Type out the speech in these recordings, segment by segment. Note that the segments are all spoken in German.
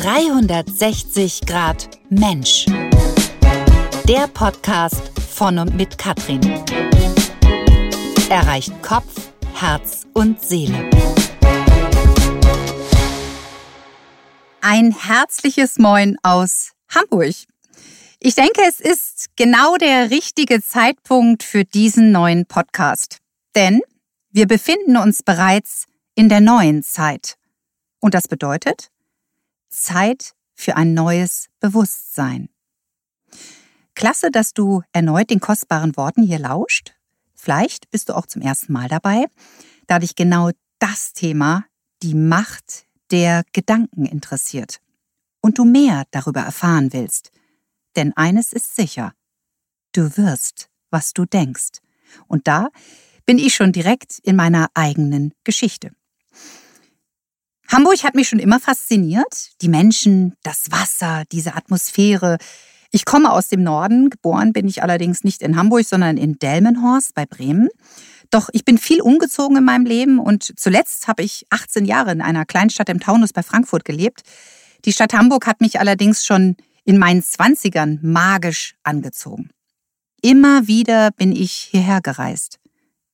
360 Grad Mensch. Der Podcast von und mit Katrin. Erreicht Kopf, Herz und Seele. Ein herzliches Moin aus Hamburg. Ich denke, es ist genau der richtige Zeitpunkt für diesen neuen Podcast. Denn wir befinden uns bereits in der neuen Zeit. Und das bedeutet Zeit für ein neues Bewusstsein. Klasse, dass du erneut den kostbaren Worten hier lauscht. Vielleicht bist du auch zum ersten Mal dabei, da dich genau das Thema, die Macht der Gedanken interessiert und du mehr darüber erfahren willst. Denn eines ist sicher, du wirst, was du denkst. Und da bin ich schon direkt in meiner eigenen Geschichte. Hamburg hat mich schon immer fasziniert. Die Menschen, das Wasser, diese Atmosphäre. Ich komme aus dem Norden, geboren bin ich allerdings nicht in Hamburg, sondern in Delmenhorst bei Bremen. Doch ich bin viel umgezogen in meinem Leben und zuletzt habe ich 18 Jahre in einer Kleinstadt im Taunus bei Frankfurt gelebt. Die Stadt Hamburg hat mich allerdings schon in meinen Zwanzigern magisch angezogen. Immer wieder bin ich hierher gereist.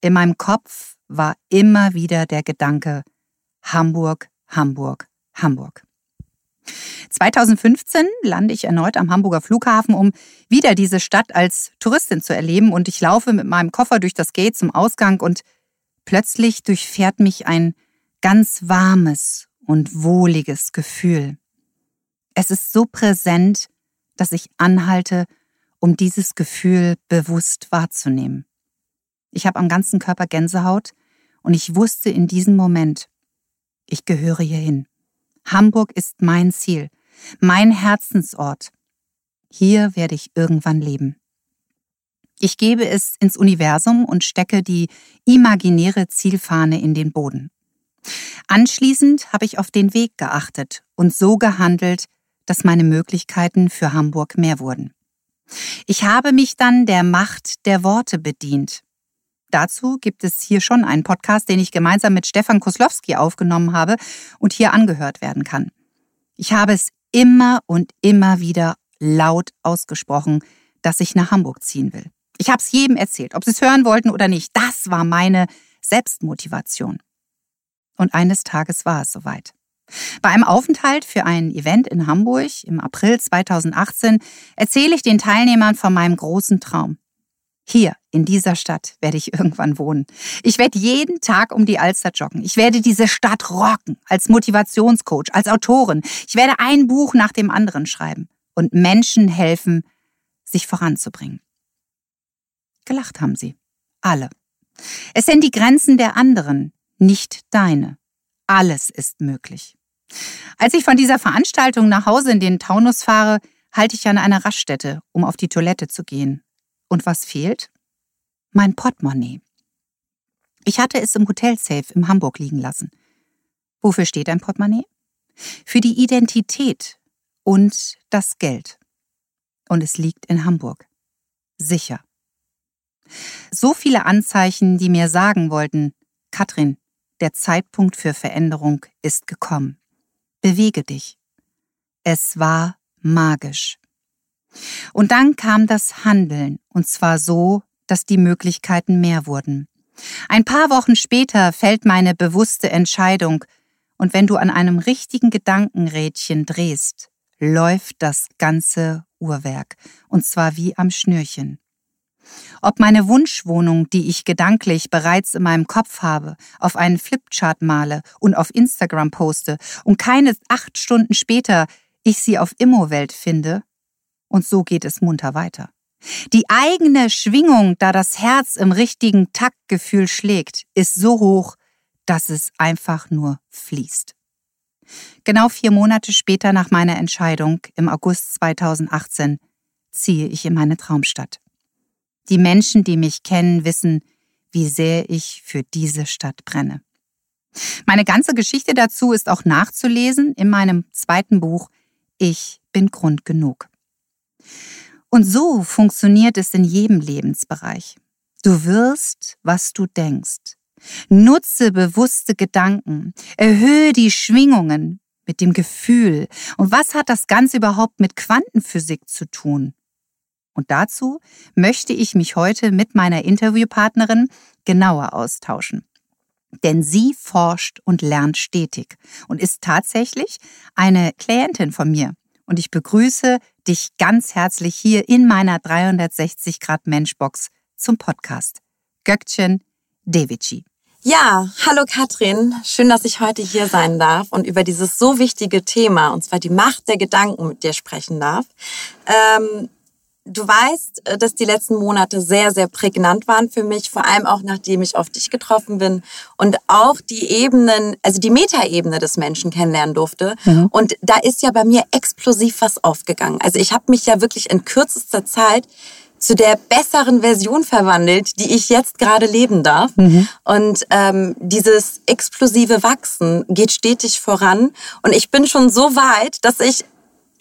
In meinem Kopf war immer wieder der Gedanke Hamburg, Hamburg, Hamburg. 2015 lande ich erneut am Hamburger Flughafen, um wieder diese Stadt als Touristin zu erleben und ich laufe mit meinem Koffer durch das Gate zum Ausgang und plötzlich durchfährt mich ein ganz warmes und wohliges Gefühl. Es ist so präsent, dass ich anhalte, um dieses Gefühl bewusst wahrzunehmen. Ich habe am ganzen Körper Gänsehaut und ich wusste in diesem Moment, ich gehöre hierhin. Hamburg ist mein Ziel, mein Herzensort. Hier werde ich irgendwann leben. Ich gebe es ins Universum und stecke die imaginäre Zielfahne in den Boden. Anschließend habe ich auf den Weg geachtet und so gehandelt, dass meine Möglichkeiten für Hamburg mehr wurden. Ich habe mich dann der Macht der Worte bedient. Dazu gibt es hier schon einen Podcast, den ich gemeinsam mit Stefan Koslowski aufgenommen habe und hier angehört werden kann. Ich habe es immer und immer wieder laut ausgesprochen, dass ich nach Hamburg ziehen will. Ich habe es jedem erzählt, ob sie es hören wollten oder nicht. Das war meine Selbstmotivation. Und eines Tages war es soweit. Bei einem Aufenthalt für ein Event in Hamburg im April 2018 erzähle ich den Teilnehmern von meinem großen Traum. Hier, in dieser Stadt, werde ich irgendwann wohnen. Ich werde jeden Tag um die Alster joggen. Ich werde diese Stadt rocken, als Motivationscoach, als Autorin. Ich werde ein Buch nach dem anderen schreiben und Menschen helfen, sich voranzubringen. Gelacht haben sie. Alle. Es sind die Grenzen der anderen, nicht deine. Alles ist möglich. Als ich von dieser Veranstaltung nach Hause in den Taunus fahre, halte ich an einer Raststätte, um auf die Toilette zu gehen. Und was fehlt? Mein Portemonnaie. Ich hatte es im Hotelsafe in Hamburg liegen lassen. Wofür steht ein Portemonnaie? Für die Identität und das Geld. Und es liegt in Hamburg. Sicher. So viele Anzeichen, die mir sagen wollten, Katrin, der Zeitpunkt für Veränderung ist gekommen. Bewege dich. Es war magisch. Und dann kam das Handeln, und zwar so, dass die Möglichkeiten mehr wurden. Ein paar Wochen später fällt meine bewusste Entscheidung, und wenn du an einem richtigen Gedankenrädchen drehst, läuft das ganze Uhrwerk, und zwar wie am Schnürchen. Ob meine Wunschwohnung, die ich gedanklich bereits in meinem Kopf habe, auf einen Flipchart male und auf Instagram poste und keine acht Stunden später ich sie auf Immowelt finde, und so geht es munter weiter. Die eigene Schwingung, da das Herz im richtigen Taktgefühl schlägt, ist so hoch, dass es einfach nur fließt. Genau vier Monate später nach meiner Entscheidung, im August 2018, ziehe ich in meine Traumstadt. Die Menschen, die mich kennen, wissen, wie sehr ich für diese Stadt brenne. Meine ganze Geschichte dazu ist auch nachzulesen in meinem zweiten Buch Ich bin Grund genug. Und so funktioniert es in jedem Lebensbereich. Du wirst, was du denkst. Nutze bewusste Gedanken, erhöhe die Schwingungen, mit dem Gefühl. Und was hat das Ganze überhaupt mit Quantenphysik zu tun? Und dazu möchte ich mich heute mit meiner Interviewpartnerin genauer austauschen. Denn sie forscht und lernt stetig und ist tatsächlich eine Klientin von mir. Und ich begrüße dich ganz herzlich hier in meiner 360 Grad Menschbox zum Podcast. Gökçen Devici. Ja, hallo Katrin. Schön, dass ich heute hier sein darf und über dieses so wichtige Thema, und zwar die Macht der Gedanken, mit dir sprechen darf. Ähm, du weißt, äh, dass die letzten Monate sehr, sehr prägnant waren für mich, vor allem auch nachdem ich auf dich getroffen bin und auch die Ebenen, also die Metaebene des Menschen kennenlernen durfte. Mhm. Und da ist ja bei mir explosiv was aufgegangen. Also ich habe mich ja wirklich in kürzester Zeit zu der besseren Version verwandelt, die ich jetzt gerade leben darf. Mhm. Und ähm, dieses explosive Wachsen geht stetig voran. Und ich bin schon so weit, dass ich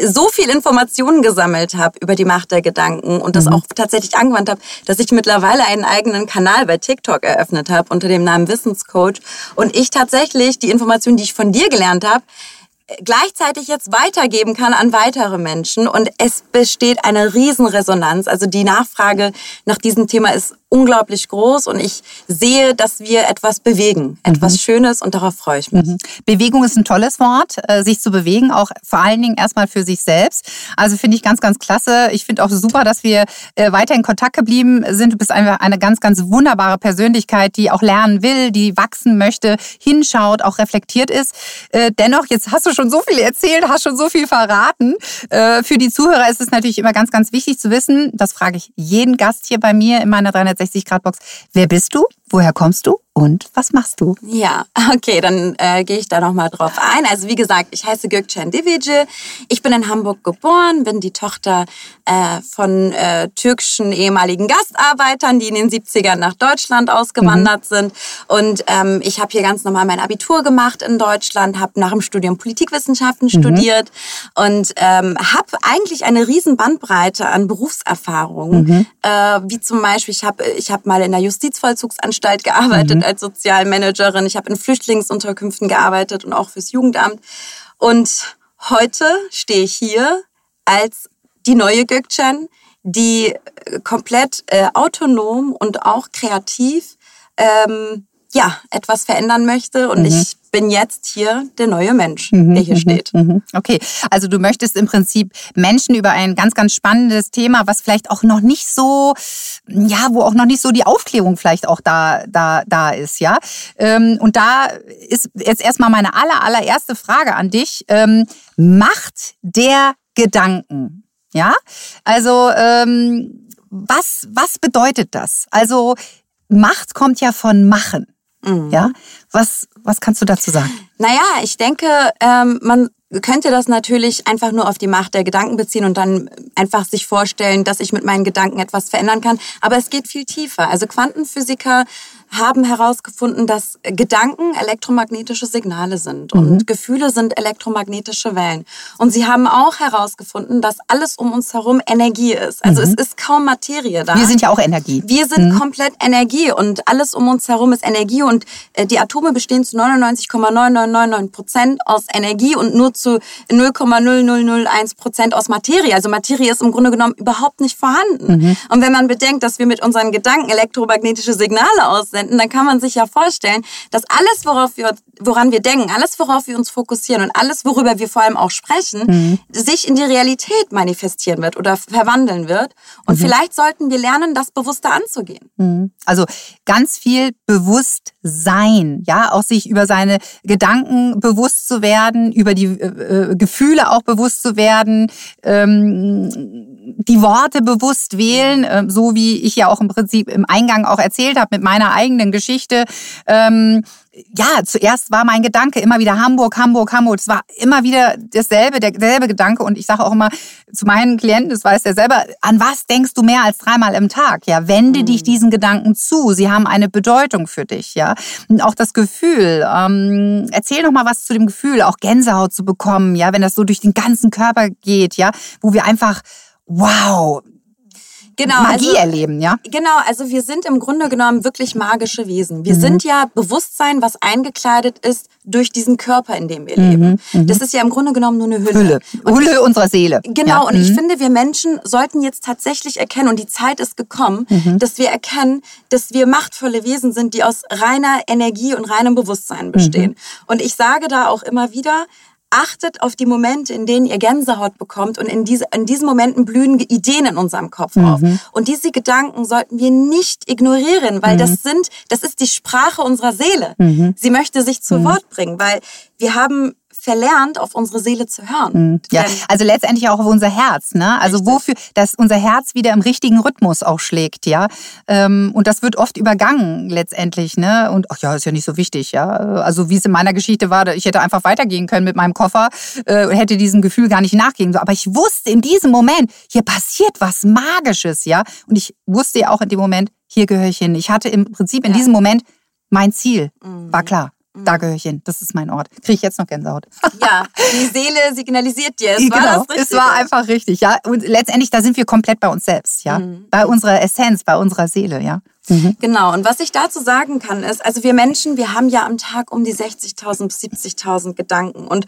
so viel Informationen gesammelt habe über die Macht der Gedanken und das mhm. auch tatsächlich angewandt habe, dass ich mittlerweile einen eigenen Kanal bei TikTok eröffnet habe unter dem Namen Wissenscoach und ich tatsächlich die Informationen, die ich von dir gelernt habe, gleichzeitig jetzt weitergeben kann an weitere Menschen. Und es besteht eine Riesenresonanz. Also die Nachfrage nach diesem Thema ist unglaublich groß und ich sehe, dass wir etwas bewegen, etwas mhm. Schönes und darauf freue ich mich. Mhm. Bewegung ist ein tolles Wort, äh, sich zu bewegen, auch vor allen Dingen erstmal für sich selbst. Also finde ich ganz, ganz klasse. Ich finde auch super, dass wir äh, weiter in Kontakt geblieben sind. Du bist einfach eine ganz, ganz wunderbare Persönlichkeit, die auch lernen will, die wachsen möchte, hinschaut, auch reflektiert ist. Äh, dennoch, jetzt hast du schon so viel erzählt, hast schon so viel verraten. Für die Zuhörer ist es natürlich immer ganz, ganz wichtig zu wissen, das frage ich jeden Gast hier bei mir in meiner 360 360-Grad-Box. Wer bist du? Woher kommst du und was machst du? Ja, okay, dann äh, gehe ich da nochmal drauf ein. Also wie gesagt, ich heiße Gökçen Divice. Ich bin in Hamburg geboren, bin die Tochter äh, von äh, türkischen ehemaligen Gastarbeitern, die in den 70ern nach Deutschland ausgewandert mhm. sind. Und ähm, ich habe hier ganz normal mein Abitur gemacht in Deutschland, habe nach dem Studium Politikwissenschaften mhm. studiert und ähm, habe eigentlich eine riesen Bandbreite an Berufserfahrungen. Mhm. Äh, wie zum Beispiel, ich habe ich hab mal in der Justizvollzugsanstalt Anstalt gearbeitet mhm. als Sozialmanagerin. Ich habe in Flüchtlingsunterkünften gearbeitet und auch fürs Jugendamt. Und heute stehe ich hier als die neue Gökçen, die äh, komplett äh, autonom und auch kreativ ähm, ja, etwas verändern möchte. Und mhm. ich bin jetzt hier der neue Mensch, mhm, der hier mhm, steht. Mhm. Okay, also du möchtest im Prinzip Menschen über ein ganz, ganz spannendes Thema, was vielleicht auch noch nicht so, ja, wo auch noch nicht so die Aufklärung vielleicht auch da, da, da ist, ja. Ähm, und da ist jetzt erstmal meine aller, allererste Frage an dich. Ähm, Macht der Gedanken, ja? Also, ähm, was, was bedeutet das? Also, Macht kommt ja von Machen. Mhm. Ja, was, was kannst du dazu sagen? Naja, ich denke, ähm, man könnte das natürlich einfach nur auf die Macht der Gedanken beziehen und dann einfach sich vorstellen, dass ich mit meinen Gedanken etwas verändern kann. Aber es geht viel tiefer. Also Quantenphysiker haben herausgefunden, dass Gedanken elektromagnetische Signale sind und mhm. Gefühle sind elektromagnetische Wellen. Und sie haben auch herausgefunden, dass alles um uns herum Energie ist. Also mhm. es ist kaum Materie da. Wir sind ja auch Energie. Wir sind mhm. komplett Energie und alles um uns herum ist Energie und äh, die Atome bestehen zu 99,9999 Prozent aus Energie und nur zu 0,0001 Prozent aus Materie. Also Materie ist im Grunde genommen überhaupt nicht vorhanden. Mhm. Und wenn man bedenkt, dass wir mit unseren Gedanken elektromagnetische Signale aussenden, anwenden, dann kann man sich ja vorstellen, dass alles, worauf wir, woran wir denken, alles, worauf wir uns fokussieren und alles, worüber wir vor allem auch sprechen, mhm. sich in die Realität manifestieren wird oder verwandeln wird. Und mhm. vielleicht sollten wir lernen, das bewusster anzugehen. Mhm. Also ganz viel bewusst sein, ja, auch sich über seine Gedanken bewusst zu werden, über die äh, äh Gefühle auch bewusst zu werden, ähm, die Worte bewusst wählen, äh, so wie ich ja auch im Prinzip im Eingang auch erzählt habe mit meiner eigenen Geschichte. Ähm, ja, zuerst war mein Gedanke immer wieder Hamburg, Hamburg, Hamburg. Es war immer wieder dasselbe, derselbe Gedanke. Und ich sage auch immer zu meinen Klienten, das weiß der selber, an was denkst du mehr als dreimal im Tag? Ja, wende mhm. dich diesen Gedanken zu. Sie haben eine Bedeutung für dich. Ja, und auch das Gefühl. Ähm, erzähl noch mal was zu dem Gefühl, auch Gänsehaut zu bekommen. Ja, wenn das so durch den ganzen Körper geht. Ja, wo wir einfach wow, genau, Magie also, erleben, ja? Genau, also wir sind im Grunde genommen wirklich magische Wesen. Wir mhm. sind ja Bewusstsein, was eingekleidet ist durch diesen Körper, in dem wir mhm. leben. Mhm. Das ist ja im Grunde genommen nur eine Hülle. Hülle, und Hülle unserer Seele. Genau, ja. und ich mhm. finde, wir Menschen sollten jetzt tatsächlich erkennen, und die Zeit ist gekommen, mhm. dass wir erkennen, dass wir machtvolle Wesen sind, die aus reiner Energie und reinem Bewusstsein bestehen. Und ich sage da auch immer wieder, achtet auf die Momente, in denen ihr Gänsehaut bekommt und in, diese, in diesen Momenten blühen Ideen in unserem Kopf mhm. auf. Und diese Gedanken sollten wir nicht ignorieren, weil mhm. das sind, das ist die Sprache unserer Seele. Mhm. Sie möchte sich zu mhm. Wort bringen, weil wir haben verlernt, auf unsere Seele zu hören. Mhm. Ja, also letztendlich auch auf unser Herz. Ne? Also Richtig. wofür, dass unser Herz wieder im richtigen Rhythmus auch schlägt, ja. Ähm, und das wird oft übergangen letztendlich. Ne? Und ach ja, ist ja nicht so wichtig, ja. Also wie es in meiner Geschichte war, ich hätte einfach weitergehen können mit meinem Koffer äh, und hätte diesem Gefühl gar nicht nachgehen. Aber ich wusste in diesem Moment, hier passiert was Magisches, ja. Und ich wusste ja auch in dem Moment, hier gehöre ich hin. Ich hatte im Prinzip in ja. diesem Moment mein Ziel, mhm. war klar. Da gehöre ich hin. Das ist mein Ort. Kriege ich jetzt noch Gänsehaut. ja, die Seele signalisiert dir. Es war genau, das Es war einfach richtig, ja. Und letztendlich, da sind wir komplett bei uns selbst, ja. Mhm. Bei unserer Essenz, bei unserer Seele, ja. Mhm. Genau. Und was ich dazu sagen kann, ist, also wir Menschen, wir haben ja am Tag um die 60.000 bis 70.000 Gedanken. Und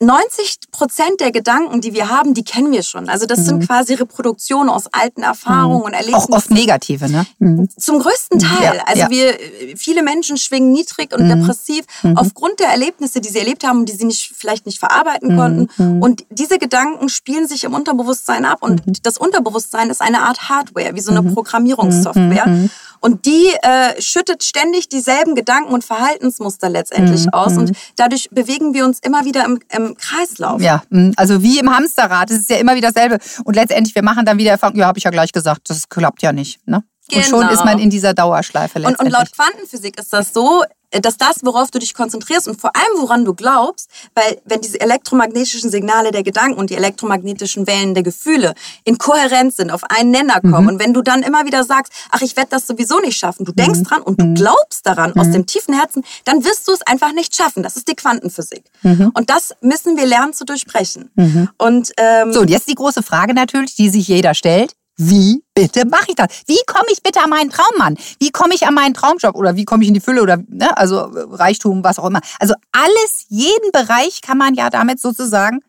90 Prozent der Gedanken, die wir haben, die kennen wir schon. Also das mhm. sind quasi Reproduktionen aus alten Erfahrungen mhm. und Erlebnissen. Auch oft negative, ne? Mhm. Zum größten Teil. Ja, also ja. wir, viele Menschen schwingen niedrig und mhm. depressiv mhm. aufgrund der Erlebnisse, die sie erlebt haben und die sie nicht, vielleicht nicht verarbeiten mhm. konnten. Und diese Gedanken spielen sich im Unterbewusstsein ab und das Unterbewusstsein ist eine Art Hardware, wie so eine Programmierungssoftware. Und die äh, schüttet ständig dieselben Gedanken und Verhaltensmuster letztendlich mhm. aus. Und dadurch bewegen wir uns immer wieder im, im Kreislauf. Ja, mhm. also wie im Hamsterrad. Es ist ja immer wieder dasselbe. Und letztendlich, wir machen dann wieder Erfahrung, ja, habe ich ja gleich gesagt, das klappt ja nicht. Ne? Genau. Und schon ist man in dieser Dauerschleife letztendlich. Und, und laut Quantenphysik ist das so, dass das, worauf du dich konzentrierst und vor allem woran du glaubst, weil wenn diese elektromagnetischen Signale der Gedanken und die elektromagnetischen Wellen der Gefühle in Kohärenz sind, auf einen Nenner kommen mhm. und wenn du dann immer wieder sagst, ach, ich werde das sowieso nicht schaffen, du denkst mhm. dran und du mhm. glaubst daran mhm. aus dem tiefen Herzen, dann wirst du es einfach nicht schaffen. Das ist die Quantenphysik. Mhm. Und das müssen wir lernen zu durchbrechen. Mhm. Und ähm, so, und jetzt die große Frage natürlich, die sich jeder stellt. Wie bitte mache ich das? Wie komme ich bitte an meinen Traummann? Wie komme ich an meinen Traumjob? Oder wie komme ich in die Fülle? Oder ne? also Reichtum, was auch immer. Also alles, jeden Bereich kann man ja damit sozusagen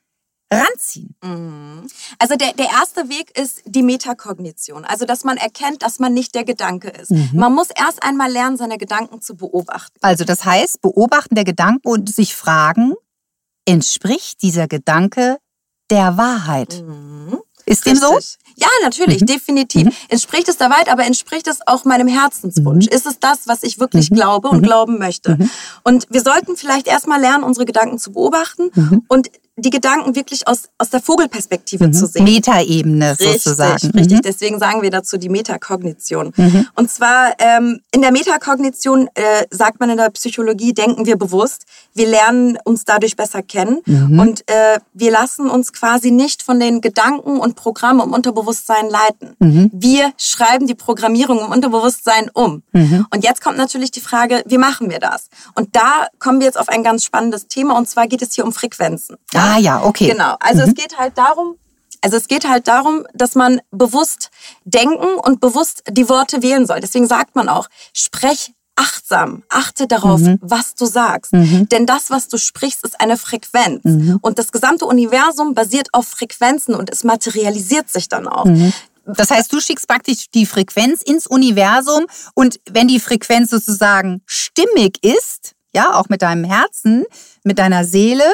ranziehen. Mhm. Also der, der erste Weg ist die Metakognition. Also dass man erkennt, dass man nicht der Gedanke ist. Mhm. Man muss erst einmal lernen, seine Gedanken zu beobachten. Also das heißt, beobachten der Gedanken und sich fragen, entspricht dieser Gedanke der Wahrheit? Mhm. Ist dem so? Ja, natürlich, mhm. definitiv. Mhm. Entspricht es der Wahrheit, aber entspricht es auch meinem Herzenswunsch? Mhm. Ist es das, was ich wirklich mhm. glaube und mhm. glauben möchte? Mhm. Und wir sollten vielleicht erstmal lernen, unsere Gedanken zu beobachten und die Gedanken wirklich aus, aus der Vogelperspektive mhm. zu sehen. Metaebene sozusagen. Richtig, richtig. Mhm. Deswegen sagen wir dazu die Metakognition. Mhm. Und zwar ähm, in der Metakognition äh, sagt man in der Psychologie, denken wir bewusst. Wir lernen uns dadurch besser kennen mhm. und äh, wir lassen uns quasi nicht von den Gedanken und Programmen im Unterbewusstsein leiten. Mhm. Wir schreiben die Programmierung im Unterbewusstsein um. Mhm. Und jetzt kommt natürlich die Frage, wie machen wir das? Und da kommen wir jetzt auf ein ganz spannendes Thema und zwar geht es hier um Frequenzen. Ah ja, okay. Genau. Also mhm. es geht halt darum, also es geht halt darum, dass man bewusst denken und bewusst die Worte wählen soll. Deswegen sagt man auch, sprech achtsam, achte darauf, mhm. was du sagst. Mhm. Denn das, was du sprichst, ist eine Frequenz. Mhm. Und das gesamte Universum basiert auf Frequenzen und es materialisiert sich dann auch. Mhm. Das heißt, du schickst praktisch die Frequenz ins Universum und wenn die Frequenz sozusagen stimmig ist, ja, auch mit deinem Herzen, mit deiner Seele,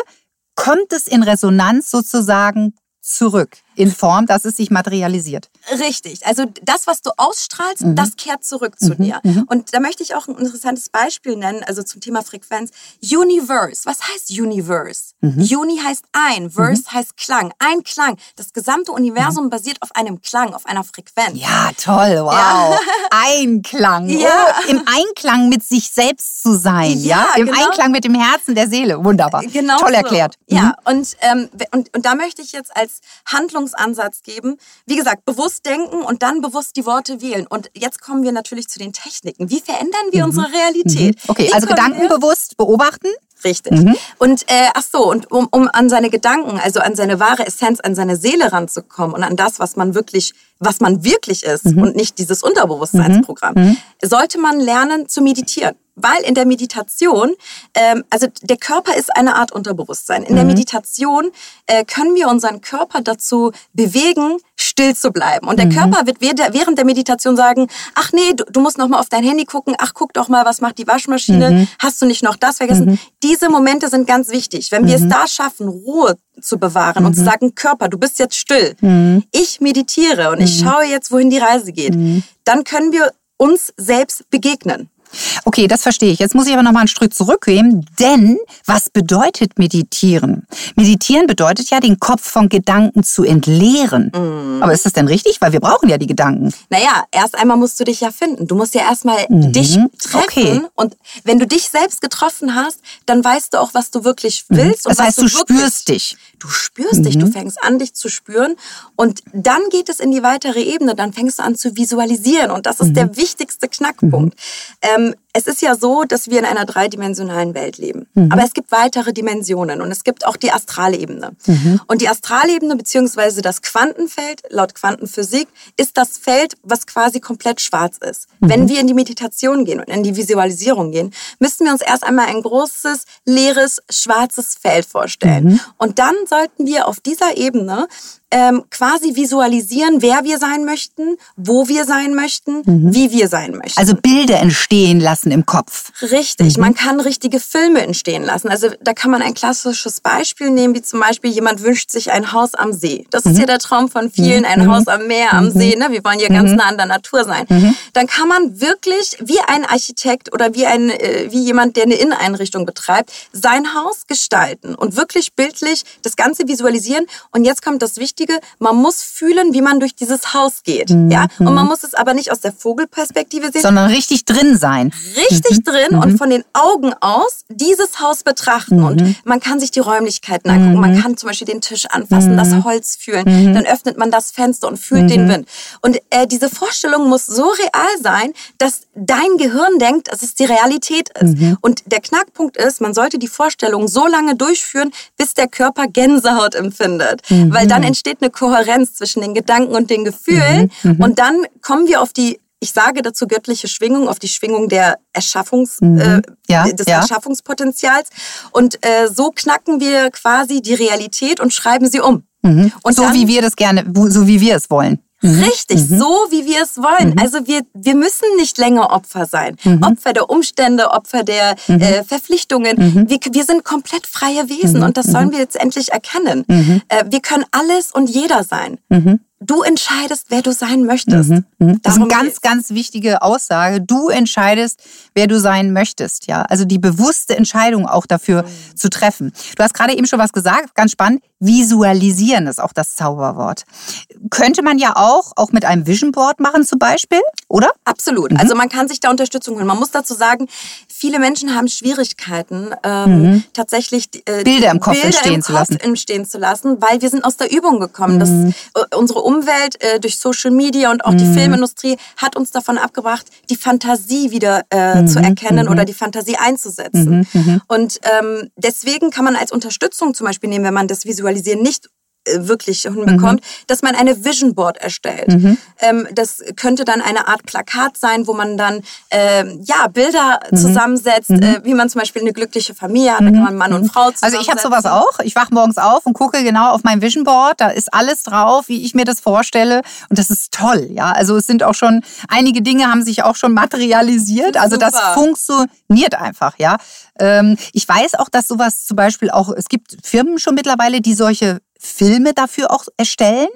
kommt es in Resonanz sozusagen zurück in Form, dass es sich materialisiert. Richtig. Also das, was du ausstrahlst, mhm. das kehrt zurück zu mhm. dir. Mhm. Und da möchte ich auch ein interessantes Beispiel nennen, also zum Thema Frequenz. Universe. Was heißt Universe? Mhm. Uni heißt ein, Verse mhm. heißt Klang. Ein Klang. Das gesamte Universum mhm. basiert auf einem Klang, auf einer Frequenz. Ja, toll. Wow. Ja. Einklang. Ja. Oh, Im Einklang mit sich selbst zu sein. Ja, ja? Im genau. Einklang mit dem Herzen der Seele. Wunderbar. Genau. Toll erklärt. Ja, und, ähm, und, und da möchte ich jetzt als Handlung Lösungsansatz geben. Wie gesagt, bewusst denken und dann bewusst die Worte wählen. Und jetzt kommen wir natürlich zu den Techniken. Wie verändern wir Mhm. unsere Realität? Okay, Wie also Gedanken bewusst beobachten. Richtig. Und äh, ach so, und um, um an seine Gedanken, also an seine wahre Essenz, an seine Seele ranzukommen und an das, was man wirklich, was man wirklich ist und nicht dieses Unterbewusstseinsprogramm, sollte man lernen zu meditieren. Weil in der Meditation, ähm, also der Körper ist eine Art Unterbewusstsein. In der Meditation äh, können wir unseren Körper dazu bewegen, still zu bleiben. Und der Körper wird während- der Meditation sagen, ach nee, du, du musst noch mal auf dein Handy gucken, ach guck doch mal, was macht die Waschmaschine, hast du nicht noch das vergessen? Diese Momente sind ganz wichtig. Wenn wir es da schaffen, Ruhe zu bewahren und zu sagen, Körper, du bist jetzt still, ich meditiere und ich schaue jetzt, wohin die Reise geht, dann können wir uns selbst begegnen. Okay, das verstehe ich. Jetzt muss ich aber noch mal einen Schritt zurückgehen, denn was bedeutet meditieren? Meditieren bedeutet ja, den Kopf von Gedanken zu entleeren. Mhm. Aber ist das denn richtig? Weil wir brauchen ja die Gedanken. Naja, erst einmal musst du dich ja finden. Du musst ja erstmal dich treffen. Okay. Und wenn du dich selbst getroffen hast, dann weißt du auch, was du wirklich willst. Und Das heißt, du wirklich, spürst dich. Du spürst dich, du fängst an, dich zu spüren. Und dann geht es in die weitere Ebene. Dann fängst du an zu visualisieren. Und das ist der wichtigste Knackpunkt. Ähm, es ist ja so, dass wir in einer dreidimensionalen Welt leben. Aber es gibt weitere Dimensionen und es gibt auch die Astralebene. Und die Astralebene beziehungsweise das Quantenfeld, laut Quantenphysik, ist das Feld, was quasi komplett schwarz ist. Wenn wir in die Meditation gehen und in die Visualisierung gehen, müssen wir uns erst einmal ein großes, leeres, schwarzes Feld vorstellen. Und dann sollten wir auf dieser Ebene ähm, quasi visualisieren, wer wir sein möchten, wo wir sein möchten, wie wir sein möchten. Also Bilder entstehen lassen im Kopf. Richtig, man kann richtige Filme entstehen lassen. Also da kann man ein klassisches Beispiel nehmen, wie zum Beispiel jemand wünscht sich ein Haus am See. Das ist ja der Traum von vielen, ein Haus am Meer, am See. Ne? Wir wollen ja ganz nah an der Natur sein. Dann kann man wirklich wie ein Architekt oder wie, ein, äh, wie jemand, der eine Inneneinrichtung betreibt, sein Haus gestalten und wirklich bildlich das Ganze visualisieren. Und jetzt kommt das Wichtige, man muss fühlen, wie man durch dieses Haus geht. Ja? Und man muss es aber nicht aus der Vogelperspektive sehen, Sondern richtig drin sein. richtig drin und von den Augen aus dieses Haus betrachten. Und man kann sich die Räumlichkeiten angucken. Man kann zum Beispiel den Tisch anfassen, das Holz fühlen. Dann öffnet man das Fenster und fühlt den Wind. Und äh, diese Vorstellung muss so real sein, dass dein Gehirn denkt, dass es die Realität ist. Und der Knackpunkt ist, man sollte die Vorstellung so lange durchführen, bis der Körper Gänsehaut empfindet. Weil dann entsteht eine Kohärenz zwischen den Gedanken und den Gefühlen. Und dann kommen wir auf die ich sage dazu göttliche Schwingung, auf die Schwingung der Erschaffungs, äh, Ja, des ja. Erschaffungspotenzials. Und äh, so knacken wir quasi die Realität und schreiben sie um. Und Mhm. so dann- wie wir das gerne, so wie wir es wollen. Richtig, so wie wir es wollen. Also wir, wir müssen nicht länger Opfer sein. Opfer der Umstände, Opfer der äh, Verpflichtungen. Wir, wir sind komplett freie Wesen und das sollen wir jetzt endlich erkennen. Äh, wir können alles und jeder sein. Du entscheidest, wer du sein möchtest. Das ist eine ganz, ganz wichtige Aussage. Du entscheidest, wer du sein möchtest. Ja, also die bewusste Entscheidung auch dafür Mhm. zu treffen. Du hast gerade eben schon was gesagt, ganz spannend. Visualisieren ist auch das Zauberwort. Könnte man ja auch, auch mit einem Vision Board machen zum Beispiel, oder? Absolut. Mhm. Also man kann sich da Unterstützung holen. Man muss dazu sagen, viele Menschen haben Schwierigkeiten, ähm, tatsächlich äh, Mhm. Bilder im Kopf Bilder entstehen im zu Kopf lassen. Mhm. entstehen zu lassen, weil wir sind aus der Übung gekommen. Das, äh, unsere Umwelt äh, durch Social Media und auch Mhm. die Filmindustrie hat uns davon abgebracht, die Fantasie wieder äh, Mhm. zu erkennen oder die Fantasie einzusetzen. Und ähm, deswegen kann man als Unterstützung zum Beispiel nehmen, wenn man das Visualisieren nicht wirklich hinbekommt, dass man eine Vision Board erstellt. Ähm, das könnte dann eine Art Plakat sein, wo man dann ähm, ja Bilder zusammensetzt, äh, wie man zum Beispiel eine glückliche Familie hat. Da kann man Mann und Frau Also ich habe sowas auch. Ich wach morgens auf und gucke genau auf mein Vision Board. Da ist alles drauf, wie ich mir das vorstelle. Und das ist toll. Ja, also es sind auch schon einige Dinge haben sich auch schon materialisiert. Also das Super. funktioniert einfach. Ja, ähm, ich weiß auch, dass sowas zum Beispiel auch es gibt Firmen schon mittlerweile, die solche Filme dafür auch erstellen.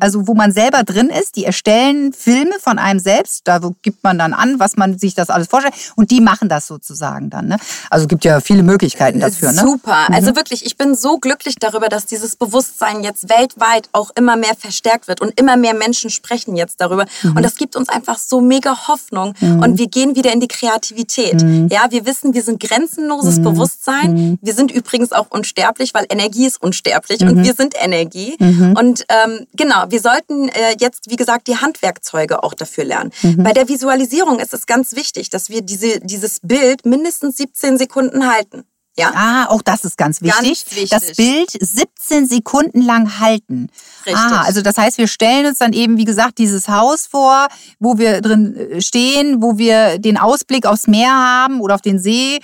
Also wo man selber drin ist. Die erstellen Filme von einem selbst. Da gibt man dann an, was man sich das alles vorstellt. Und die machen das sozusagen dann. Ne? Also gibt ja viele Möglichkeiten dafür. Ne? Super. Mhm. Also wirklich, ich bin so glücklich darüber, dass dieses Bewusstsein jetzt weltweit auch immer mehr verstärkt wird und immer mehr Menschen sprechen jetzt darüber. Mhm. Und das gibt uns einfach so mega Hoffnung. Mhm. Und wir gehen wieder in die Kreativität. Mhm. Ja, wir wissen, wir sind grenzenloses mhm. Bewusstsein. Mhm. Wir sind übrigens auch unsterblich, weil Energie ist unsterblich und wir sind Energie. Und ähm, genau, wir sollten äh, jetzt, wie gesagt, die Handwerkzeuge auch dafür lernen. Bei der Visualisierung ist es ganz wichtig, dass wir diese, dieses Bild mindestens 17 Sekunden halten. Ja. Ah, auch das ist ganz wichtig. Ganz wichtig. Das Bild 17 Sekunden lang halten. Richtig. Ah, also das heißt, wir stellen uns dann eben, wie gesagt, dieses Haus vor, wo wir drin äh, stehen, wo wir den Ausblick aufs Meer haben oder auf den See.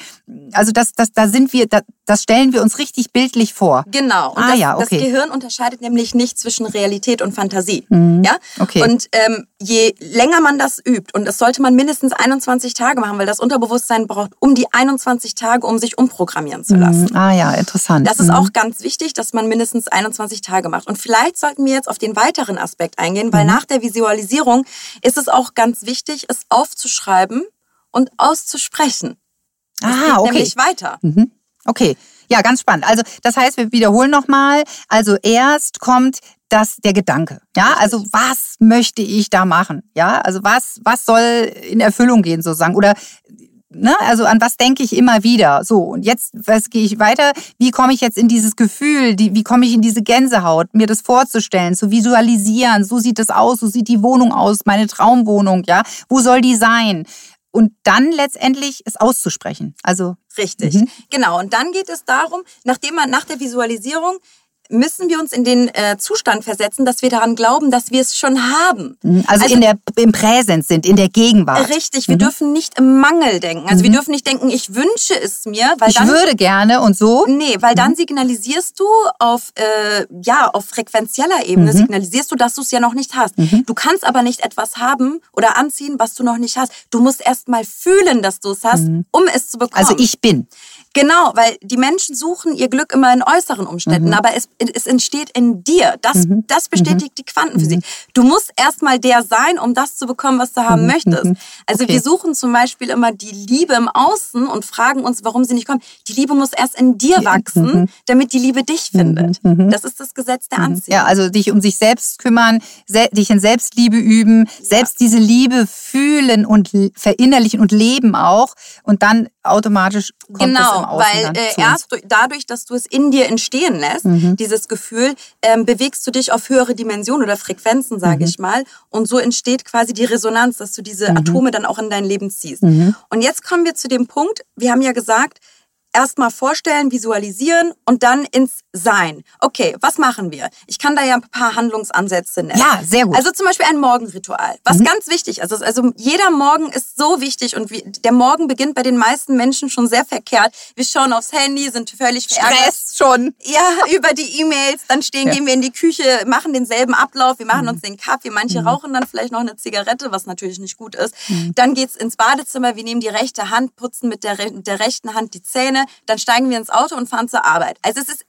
Also das, das, da sind wir, das, das stellen wir uns richtig bildlich vor. Genau. Und ah, das, ja, okay. das Gehirn unterscheidet nämlich nicht zwischen Realität und Fantasie. Mhm. Ja. Okay. Und ähm, je länger man das übt, und das sollte man mindestens 21 Tage machen, weil das Unterbewusstsein braucht um die 21 Tage, um sich umprogrammieren zu lassen. Mhm. Ah ja, interessant. Das ist Mhm. auch ganz wichtig, dass man mindestens 21 Tage macht. Und vielleicht sollten wir jetzt auf den weiteren Aspekt eingehen, weil nach der Visualisierung ist es auch ganz wichtig, es aufzuschreiben und auszusprechen. Es Ah, okay. nämlich weiter. Mhm. Okay, ja, ganz spannend. Also das heißt, wir wiederholen nochmal. Also erst kommt das der Gedanke. Ja, also was möchte ich da machen? Ja, also was was soll in Erfüllung gehen sozusagen oder Ne, also an was denke ich immer wieder? So, und jetzt was gehe ich weiter? Wie komme ich jetzt in dieses Gefühl? Die, wie komme ich in diese Gänsehaut? Mir das vorzustellen, zu visualisieren. So sieht es aus, so sieht die Wohnung aus, meine Traumwohnung, ja. Wo soll die sein? Und dann letztendlich es auszusprechen. Also Richtig, Mhm. genau. Und dann geht es darum, nachdem man nach der Visualisierung müssen wir uns in den äh, Zustand versetzen, dass wir daran glauben, dass wir es schon haben. Also, in der, im Präsens sind, in der Gegenwart. Richtig, wir dürfen nicht im Mangel denken. Also wir dürfen nicht denken, ich wünsche es mir, weil Ich dann würde gerne und so. Nee, weil dann signalisierst du auf, äh, ja, auf frequenzieller Ebene, signalisierst du, dass du es ja noch nicht hast. Du kannst aber nicht etwas haben oder anziehen, was du noch nicht hast. Du musst erst mal fühlen, dass du es hast, um es zu bekommen. Also ich bin. Genau, weil die Menschen suchen ihr Glück immer in äußeren Umständen, Mhm. aber es, es entsteht in dir. Das, das bestätigt die Quantenphysik. Mhm. Du musst erstmal der sein, um das zu bekommen, was du haben möchtest. Also Okay. wir suchen zum Beispiel immer die Liebe im Außen und fragen uns, warum sie nicht kommt. Die Liebe muss erst in dir wachsen, damit die Liebe dich findet. Das ist das Gesetz der Anziehung. Mhm. Ja, also dich um sich selbst kümmern, sel dich in Selbstliebe üben, selbst diese Liebe fühlen und verinnerlichen und leben auch. Und dann automatisch kommt im Genau, weil äh. Mhm. erst durch, dadurch, dass du es in dir entstehen lässt, dieses Gefühl, ähm, bewegst du dich auf höhere Dimensionen oder Frequenzen, Mhm. sage ich mal. Und so entsteht quasi die Resonanz, dass du diese Atome dann auch in dein Leben ziehst. Mhm. Und jetzt kommen wir zu dem Punkt, wir haben ja gesagt, erstmal vorstellen, visualisieren und dann ins Sein. Okay, was machen wir? Ich kann da ja ein paar Handlungsansätze nennen. Ja, sehr gut. Mhm. Also zum Beispiel ein Morgenritual, was ganz wichtig ist. Also, also jeder Morgen ist so wichtig und wie, der Morgen beginnt bei den meisten Menschen schon sehr verkehrt. Wir schauen aufs Handy, sind völlig verärgert. Stress schon. Ja, über die E-Mails, dann stehen, Ja. Mhm. gehen wir in die Küche, machen denselben Ablauf, wir machen uns den Kaffee, manche rauchen dann vielleicht noch eine Zigarette, was natürlich nicht gut ist. Mhm. Dann geht's ins Badezimmer, wir nehmen die rechte Hand, putzen mit der, mit der rechten Hand die Zähne, dann steigen wir ins Auto und fahren zur Arbeit. Also es ist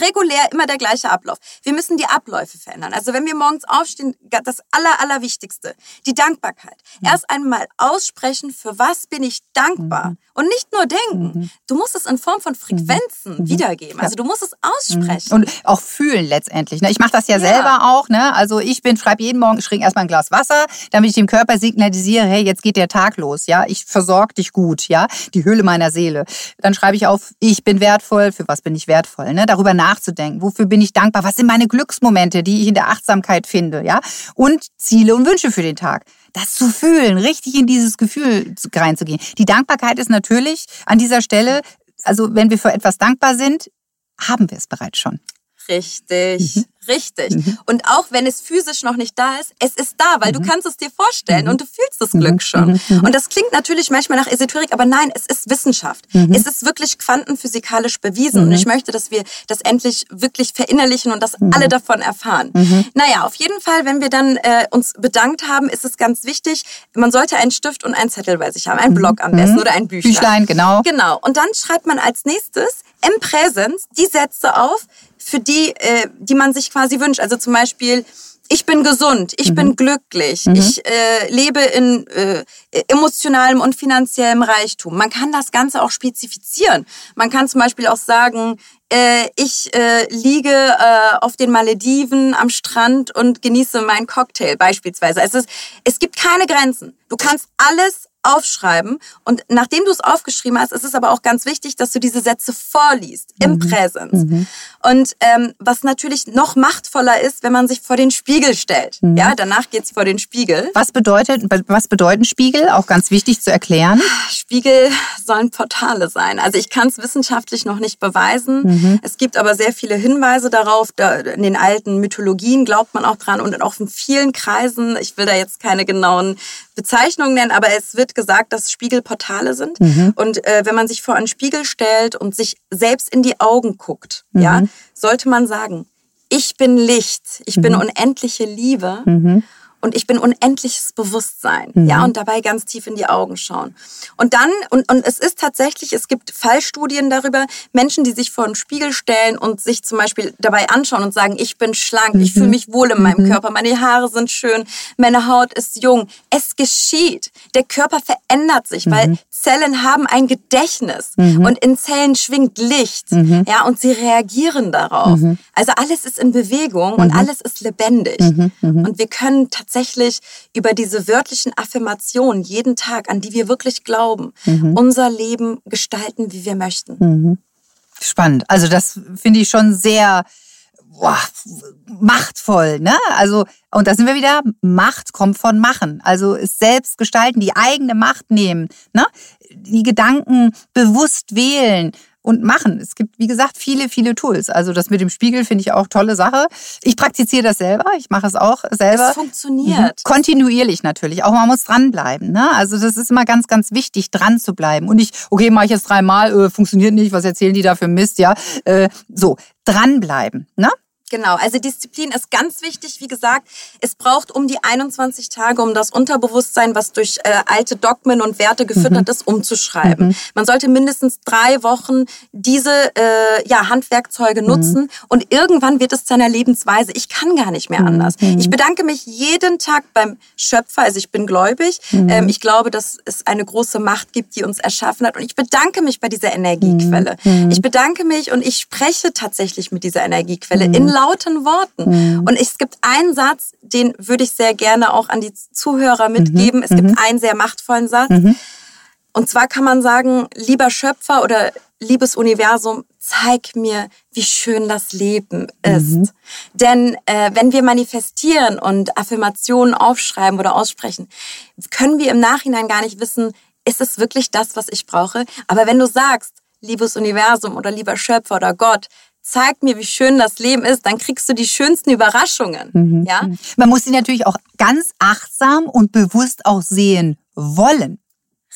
regulär immer der gleiche Ablauf. Wir müssen die Abläufe verändern. Also wenn wir morgens aufstehen, das aller, allerwichtigste, die Dankbarkeit. Mhm. Erst einmal aussprechen, für was bin ich dankbar? Mhm. Und nicht nur denken. Du musst es in Form von Frequenzen wiedergeben. Also du musst es aussprechen. Und auch fühlen letztendlich. Ne? Ich mache das ja, Ja. selber auch. Ne? Also ich bin, schreibe jeden Morgen, ich trinke erstmal ein Glas Wasser, damit ich dem Körper signalisiere, hey, jetzt geht der Tag los. Ja, ich versorge dich gut. Ja, die Höhle meiner Seele. Dann schreibe ich auf, ich bin wertvoll. Für was bin ich wertvoll? Ne? Darüber nachzudenken. Wofür bin ich dankbar? Was sind meine Glücksmomente, die ich in der Achtsamkeit finde? Ja, und Ziele und Wünsche für den Tag. Das zu fühlen, richtig in dieses Gefühl zu- reinzugehen. Die Dankbarkeit ist natürlich an dieser Stelle, also wenn wir für etwas dankbar sind, haben wir es bereits schon. Richtig, Mhm. Richtig. Und auch wenn es physisch noch nicht da ist, es ist da, weil du Mhm. kannst es dir vorstellen und du fühlst das Glück schon. Und das klingt natürlich manchmal nach Esoterik, aber nein, es ist Wissenschaft. Mhm. Es ist wirklich quantenphysikalisch bewiesen und ich möchte, dass wir das endlich wirklich verinnerlichen und dass Mhm. alle davon erfahren. Naja, auf jeden Fall, wenn wir dann äh, uns bedankt haben, ist es ganz wichtig, man sollte einen Stift und einen Zettel bei sich haben, einen Block am besten oder ein Büchlein. Mhm. Büchlein, genau. Genau. Und dann schreibt man als nächstes im Präsens die Sätze auf, für die, äh, die man sich quasi wünscht. Also zum Beispiel, ich bin gesund, ich mhm. bin glücklich, mhm. ich äh, lebe in äh, emotionalem und finanziellem Reichtum. Man kann das Ganze auch spezifizieren. Man kann zum Beispiel auch sagen, äh, ich äh, liege äh, auf den Malediven am Strand und genieße meinen Cocktail beispielsweise. Es, ist, es gibt keine Grenzen. Du kannst alles aufschreiben. Und nachdem du es aufgeschrieben hast, ist es aber auch ganz wichtig, dass du diese Sätze vorliest im mhm. Präsens. Mhm. Und ähm, was natürlich noch machtvoller ist, wenn man sich vor den Spiegel stellt. Mhm. Ja, danach geht's vor den Spiegel. Was bedeutet, was bedeuten Spiegel? Auch ganz wichtig zu erklären. Spiegel sollen Portale sein. Also ich kann es wissenschaftlich noch nicht beweisen. Mhm. Es gibt aber sehr viele Hinweise darauf. Da, in den alten Mythologien glaubt man auch dran und auch in vielen Kreisen. Ich will da jetzt keine genauen Bezeichnungen nennen, aber es wird gesagt, dass Spiegel Portale sind. Mhm. Und äh, wenn man sich vor einen Spiegel stellt und sich selbst in die Augen guckt, mhm. ja, sollte man sagen, ich bin Licht, ich bin mhm. unendliche Liebe. Mhm und ich bin unendliches Bewusstsein. Mhm. Ja, und dabei ganz tief in die Augen schauen. Und dann, und, und es ist tatsächlich, es gibt Fallstudien darüber, Menschen, die sich vor einen Spiegel stellen und sich zum Beispiel dabei anschauen und sagen, ich bin schlank, mhm. ich fühle mich wohl in meinem mhm. Körper, meine Haare sind schön, meine Haut ist jung. Es geschieht. Der Körper verändert sich, weil mhm. Zellen haben ein Gedächtnis mhm. und in Zellen schwingt Licht. Mhm. Ja, und sie reagieren darauf. Also alles ist in Bewegung und alles ist lebendig. Und wir können tatsächlich tatsächlich über diese wörtlichen Affirmationen jeden Tag, an die wir wirklich glauben, mhm. unser Leben gestalten, wie wir möchten. Mhm. Spannend. Also das finde ich schon sehr boah, machtvoll, ne? Also und da sind wir wieder. Macht kommt von machen. Also es selbst gestalten, die eigene Macht nehmen, ne? Die Gedanken bewusst wählen und machen. Es gibt, wie gesagt, viele, viele Tools. Also das mit dem Spiegel finde ich auch tolle Sache. Ich praktiziere das selber. Ich mache es auch selber. Es funktioniert. Mhm. Kontinuierlich natürlich. Auch man muss dranbleiben. Ne? Also das ist immer ganz, ganz wichtig, dran zu bleiben. Und nicht, okay, mache ich jetzt dreimal, äh, funktioniert nicht, was erzählen die da für Mist, ja. Äh, so, dranbleiben. Ne? Genau, also Disziplin ist ganz wichtig. Wie gesagt, es braucht um die 21 Tage, um das Unterbewusstsein, was durch äh, alte Dogmen und Werte gefüttert mhm. ist, umzuschreiben. Mhm. Man sollte mindestens drei Wochen diese äh, ja, Handwerkzeuge mhm. nutzen und irgendwann wird es zu einer Lebensweise. Ich kann gar nicht mehr mhm. anders. Mhm. Ich bedanke mich jeden Tag beim Schöpfer, also ich bin gläubig. Mhm. Ähm, ich glaube, dass es eine große Macht gibt, die uns erschaffen hat und ich bedanke mich bei dieser Energiequelle. Ich bedanke mich und ich spreche tatsächlich mit dieser Energiequelle in lauten Worten. Mhm. Und es gibt einen Satz, den würde ich sehr gerne auch an die Zuhörer mitgeben. Mhm. Es gibt mhm. einen sehr machtvollen Satz. Mhm. Und zwar kann man sagen, lieber Schöpfer oder liebes Universum, zeig mir, wie schön das Leben ist. Mhm. Denn äh, wenn wir manifestieren und Affirmationen aufschreiben oder aussprechen, können wir im Nachhinein gar nicht wissen, ist es wirklich das, was ich brauche? Aber wenn du sagst, liebes Universum oder lieber Schöpfer oder Gott, zeig mir, wie schön das Leben ist, dann kriegst du die schönsten Überraschungen. Mhm. Ja? Mhm. Man muss sie natürlich auch ganz achtsam und bewusst auch sehen wollen.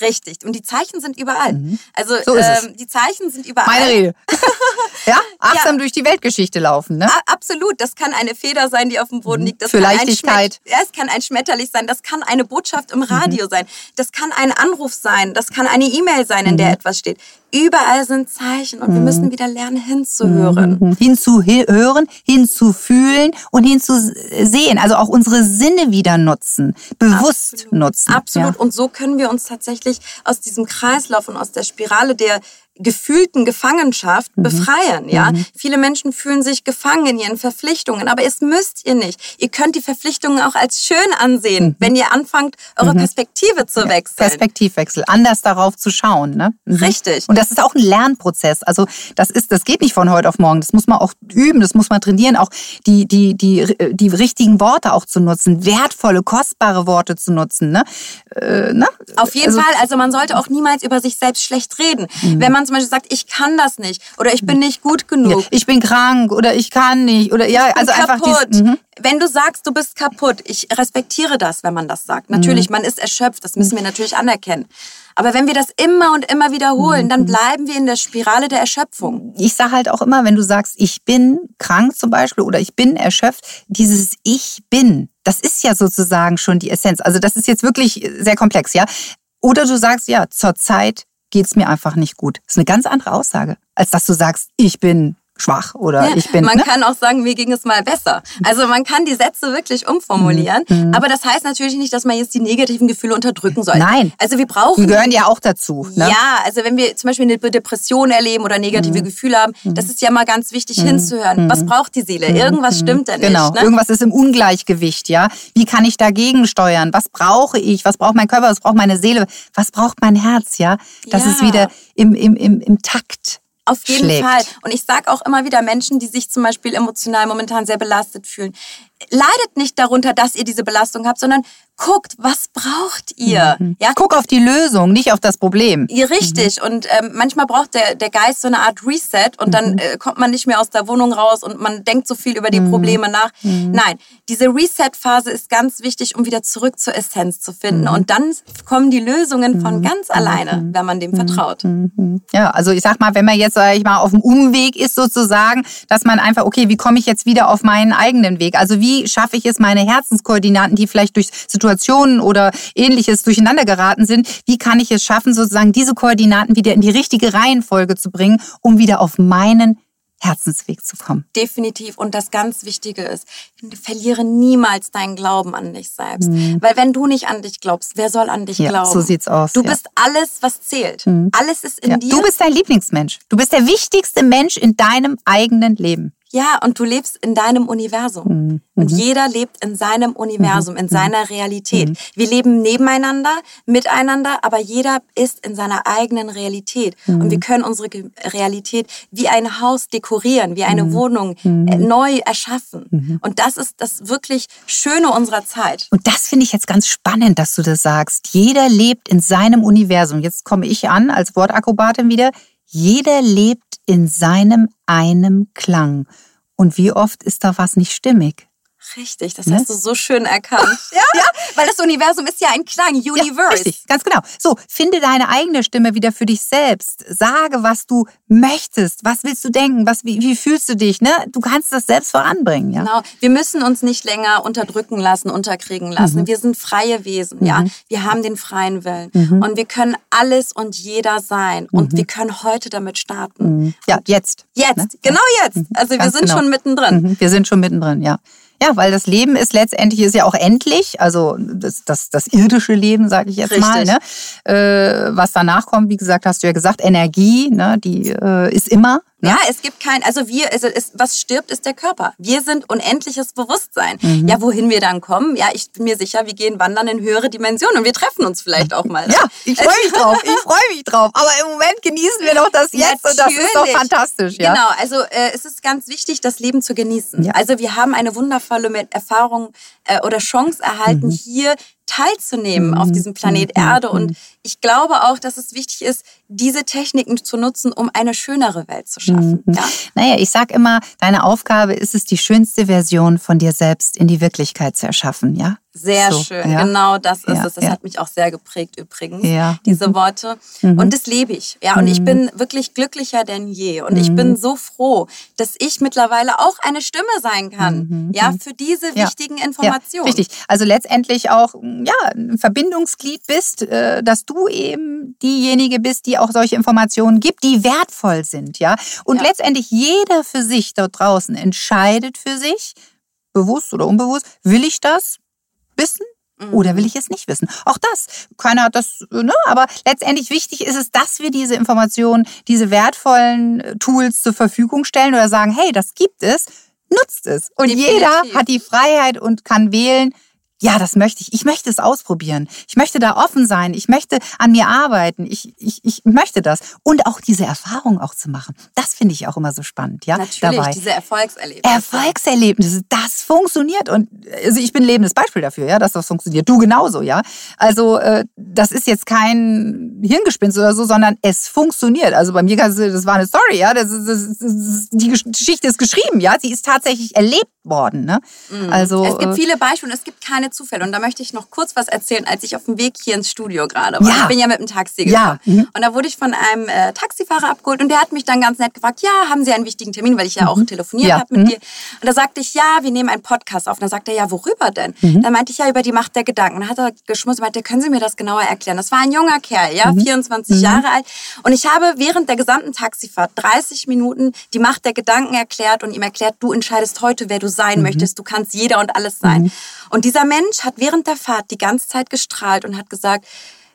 Richtig. Und die Zeichen sind überall. Mhm. Also so ähm, die Zeichen sind überall. Meine Rede. ja, achtsam ja. durch die Weltgeschichte laufen, ne? A absolut. Das kann eine Feder sein, die auf dem Boden mhm. liegt. Das Für Leichtigkeit. ja, es kann ein Schmetterlich sein. Das kann eine Botschaft im Radio mhm. sein. Das kann ein Anruf sein. Das kann eine E-Mail sein, in der mhm. etwas steht. Überall sind Zeichen und wir müssen mhm. wieder lernen hinzuhören. Mhm. Hinzuhören, hinzufühlen und hinzusehen. Also auch unsere Sinne wieder nutzen, bewusst Absolut. nutzen. Absolut. Ja. Und so können wir uns tatsächlich aus diesem Kreislauf und aus der Spirale der gefühlten Gefangenschaft mhm. befreien. Ja, mhm. viele Menschen fühlen sich gefangen in ihren Verpflichtungen, aber es müsst ihr nicht. Ihr könnt die Verpflichtungen auch als schön ansehen, mhm. wenn ihr anfangt, eure mhm. Perspektive zu wechseln. Perspektivwechsel, anders darauf zu schauen. Ne? Mhm. Richtig. Und das ist auch ein Lernprozess. Also das ist, das geht nicht von heute auf morgen. Das muss man auch üben, das muss man trainieren, auch die die die die richtigen Worte auch zu nutzen, wertvolle, kostbare Worte zu nutzen. Ne? Äh, ne? Auf jeden also, Fall. Also man sollte auch niemals über sich selbst schlecht reden, mhm. wenn man zum Beispiel sagt, ich kann das nicht oder ich bin mhm. nicht gut genug. Ja, ich bin krank oder ich kann nicht oder ja, also kaputt. einfach dieses, mhm. Wenn du sagst, du bist kaputt, ich respektiere das, wenn man das sagt. Natürlich, mhm. man ist erschöpft, das müssen wir natürlich anerkennen. Aber wenn wir das immer und immer wiederholen, dann mhm. bleiben wir in der Spirale der Erschöpfung. Ich sage halt auch immer, wenn du sagst, ich bin krank zum Beispiel oder ich bin erschöpft, dieses Ich bin, das ist ja sozusagen schon die Essenz. Also das ist jetzt wirklich sehr komplex, ja. Oder du sagst, ja, zurzeit geht es mir einfach nicht gut. Das ist eine ganz andere Aussage, als dass du sagst, ich bin schwach oder Ja, ich bin. man ne? kann auch sagen, mir ging es mal besser. Also man kann die Sätze wirklich umformulieren, Mhm. aber das heißt natürlich nicht, dass man jetzt die negativen Gefühle unterdrücken soll. Nein. Also wir brauchen Die gehören ja auch dazu. Ne? Ja, also wenn wir zum Beispiel eine Depression erleben oder negative Mhm. Gefühle haben, das ist ja mal ganz wichtig hinzuhören. Was braucht die Seele? Irgendwas stimmt da nicht. Genau, Ne? irgendwas ist im Ungleichgewicht, ja. Wie kann ich dagegen steuern? Was brauche ich? Was braucht mein Körper? Was braucht meine Seele? Was braucht mein Herz, ja? Dass Ja. es wieder im, im, im, im Takt Auf jeden schlägt. Fall. Und ich sage auch immer wieder Menschen, die sich zum Beispiel emotional momentan sehr belastet fühlen, leidet nicht darunter, dass ihr diese Belastung habt, sondern guckt, was braucht ihr? Ja, Guck auf die Lösung, nicht auf das Problem. Ja, Richtig. Und ähm, manchmal braucht der, der Geist so eine Art Reset und Mhm. dann äh, kommt man nicht mehr aus der Wohnung raus und man denkt so viel über die Mhm. Probleme nach. Nein, diese Reset-Phase ist ganz wichtig, um wieder zurück zur Essenz zu finden. Mhm. Und dann kommen die Lösungen von ganz alleine, wenn man Mhm. dem vertraut. Ja, also ich sag mal, wenn man jetzt, sag ich mal, auf dem Umweg ist sozusagen, dass man einfach, okay, wie komme ich jetzt wieder auf meinen eigenen Weg? Also wie schaffe ich es, meine Herzenskoordinaten, die vielleicht durch Situationen oder ähnliches durcheinander geraten sind, wie kann ich es schaffen, sozusagen diese Koordinaten wieder in die richtige Reihenfolge zu bringen, um wieder auf meinen Herzensweg zu kommen? Definitiv. Und das ganz Wichtige ist, verliere niemals deinen Glauben an dich selbst. Weil wenn du nicht an dich glaubst, wer soll an dich Mhm. Ja, glauben? so sieht's aus, Du ja. Mhm. bist alles, was zählt. Alles ist in Ja, dir. du bist dein Lieblingsmensch. Du bist der wichtigste Mensch in deinem eigenen Leben. Ja, und du lebst in deinem Universum. Mhm. Und jeder lebt in seinem Universum, in seiner Realität. Wir leben nebeneinander, miteinander, aber jeder ist in seiner eigenen Realität. Und Mhm. wir können unsere Realität wie ein Haus dekorieren, wie Mhm. eine Wohnung äh, neu erschaffen. Und das ist das wirklich Schöne unserer Zeit. Und das finde ich jetzt ganz spannend, dass du das sagst. Jeder lebt in seinem Universum. Jetzt komme ich an als Wortakrobatin wieder. Jeder lebt in seinem einem Klang. Und wie oft ist da was nicht stimmig? Richtig, das Ne? hast du so schön erkannt. ja, ja, weil das Universum ist ja ein Klang, Universe. Ja, richtig, ganz genau. So, finde deine eigene Stimme wieder für dich selbst. Sage, was du möchtest. Was willst du denken? Was, wie, wie fühlst du dich? Ne? Du kannst das selbst voranbringen. Ja? Genau. Wir müssen uns nicht länger unterdrücken lassen, unterkriegen lassen. Wir sind freie Wesen, ja. Wir haben den freien Willen. Und wir können alles und jeder sein. Und wir können heute damit starten. Ja, jetzt. Jetzt, genau jetzt. Also wir Ganz sind genau. schon mittendrin. Mhm, Wir sind schon mittendrin, ja. Ja, weil das Leben ist letztendlich ist ja auch endlich, also das, das, das irdische Leben, sage ich jetzt mal. Richtig. Ne? Äh, was danach kommt, wie gesagt, hast du ja gesagt, Energie, ne? die äh, ist immer. Ne? Ja, es gibt kein, also wir, also es, was stirbt, ist der Körper. Wir sind unendliches Bewusstsein. Mhm. Ja, wohin wir dann kommen, ja, ich bin mir sicher, wir gehen wandern in höhere Dimensionen und wir treffen uns vielleicht auch mal. Ja, ich freue mich drauf, ich freue mich drauf. Aber im Moment genießen wir doch das jetzt und das ist doch Natürlich. fantastisch. Ja? Genau, also äh, es ist ganz wichtig, das Leben zu genießen. Ja. Also wir haben eine wundervolle Erfahrung äh, oder Chance erhalten, Mhm. hier teilzunehmen auf diesem Planet Erde. Und ich glaube auch, dass es wichtig ist, diese Techniken zu nutzen, um eine schönere Welt zu schaffen. Mhm. Ja? Naja, ich sag immer, deine Aufgabe ist es, die schönste Version von dir selbst in die Wirklichkeit zu erschaffen, ja? Sehr So, schön, ja. genau das ist Ja, es. Das ja. hat mich auch sehr geprägt übrigens, Ja. Mhm. diese Worte. Und das lebe ich. Ja, und ich bin wirklich glücklicher denn je. Und ich Mhm. bin so froh, dass ich mittlerweile auch eine Stimme sein kann, ja, für diese Mhm. Wichtigen Informationen. Richtig. Also letztendlich auch ja, ein Verbindungsglied bist, äh, dass du eben diejenige bist, die auch solche Informationen gibt, die wertvoll sind, ja. Und Ja. letztendlich jeder für sich dort draußen entscheidet für sich, bewusst oder unbewusst, will ich das wissen? Mhm. Oder will ich es nicht wissen? Auch das. Keiner hat das, ne? Aber letztendlich wichtig ist es, dass wir diese Informationen, diese wertvollen äh, Tools zur Verfügung stellen oder sagen, hey, das gibt es, nutzt es. Und Definitiv. jeder hat die Freiheit und kann wählen, ja, das möchte ich. Ich möchte es ausprobieren. Ich möchte da offen sein. Ich möchte an mir arbeiten. Ich, ich, ich möchte das. Und auch diese Erfahrung auch zu machen. Das finde ich auch immer so spannend, ja, Natürlich, dabei. diese Erfolgserlebnisse. Erfolgserlebnisse, das funktioniert. Und also ich bin ein lebendes Beispiel dafür, ja, dass das funktioniert. Du genauso, ja. Also äh, das ist jetzt kein Hirngespinst oder so, sondern es funktioniert. Also bei mir, kannst du- das war eine Story, ja. Das ist, das ist, die Gesch- Geschichte ist geschrieben, ja. Sie ist tatsächlich erlebt worden. Ne? Mhm. Also, es gibt äh, viele Beispiele und es gibt keine Zufälle. Und da möchte ich noch kurz was erzählen, als ich auf dem Weg hier ins Studio gerade war. Ja. Ich bin ja mit dem Taxi gefahren. Ja. Mhm. Und da wurde ich von einem äh, Taxifahrer abgeholt und der hat mich dann ganz nett gefragt, ja, haben Sie einen wichtigen Termin, weil ich ja auch mhm. telefoniert ja. habe mit mhm. dir. Und da sagte ich, ja, wir nehmen einen Podcast auf. Und dann sagte er, ja, worüber denn? Mhm. Dann meinte ich, ja, über die Macht der Gedanken. Und dann hat er geschmust und meinte, können Sie mir das genauer erklären? Das war ein junger Kerl, ja, 24 mhm. Jahre alt. Und ich habe während der gesamten Taxifahrt 30 Minuten die Macht der Gedanken erklärt und ihm erklärt, du entscheidest heute, wer du sein möchtest. Du kannst jeder und alles sein. Mhm. Und dieser Mensch hat während der Fahrt die ganze Zeit gestrahlt und hat gesagt,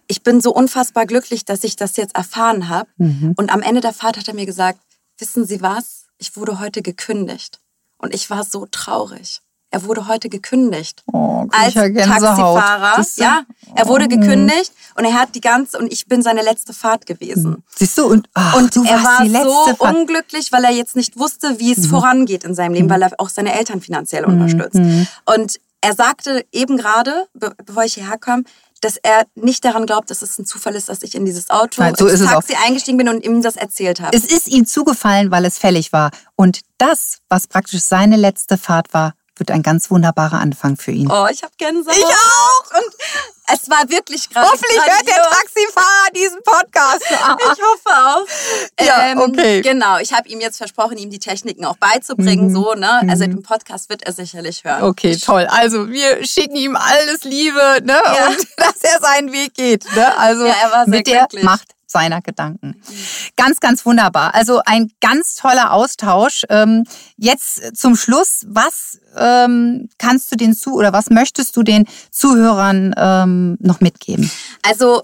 ich bin so unfassbar glücklich, dass ich das jetzt erfahren habe. Mhm. Und am Ende der Fahrt hat er mir gesagt, wissen Sie was? Ich wurde heute gekündigt. Und ich war so traurig. Er wurde heute gekündigt. Oh, als Taxifahrer. Ja, er wurde oh. gekündigt und er hat die ganze und ich bin seine letzte Fahrt gewesen. Siehst du und, ach, und du er war so Fahrt. unglücklich, weil er jetzt nicht wusste, wie es mhm. vorangeht in seinem Leben, mhm. weil er auch seine Eltern finanziell mhm. unterstützt. Mhm. Und er sagte eben gerade, bevor ich hierher kam, dass er nicht daran glaubt, dass es ein Zufall ist, dass ich in dieses Auto, Nein, so ins Taxi eingestiegen bin und ihm das erzählt habe. Es ist ihm zugefallen, weil es fällig war. Und das, was praktisch seine letzte Fahrt war, wird ein ganz wunderbarer Anfang für ihn. Oh, ich habe Gänsehaut. Ich auch. Und es war wirklich gerade. Hoffentlich hört der Taxifahrer diesen Podcast. ich hoffe auch. Ja, ähm, okay. Genau, ich habe ihm jetzt versprochen, ihm die Techniken auch beizubringen. Mhm. So, ne? Also mhm. den Podcast wird er sicherlich hören. Okay, ich toll. Also wir schicken ihm alles Liebe, ne? Ja. Und dass er seinen Weg geht. Ne? Also ja, er war sehr mit glücklich. der Macht seiner Gedanken. Ganz, ganz wunderbar. Also ein ganz toller Austausch. Ähm, jetzt zum Schluss, was ähm, kannst du den zu oder was möchtest du den Zuhörern ähm, noch mitgeben? Also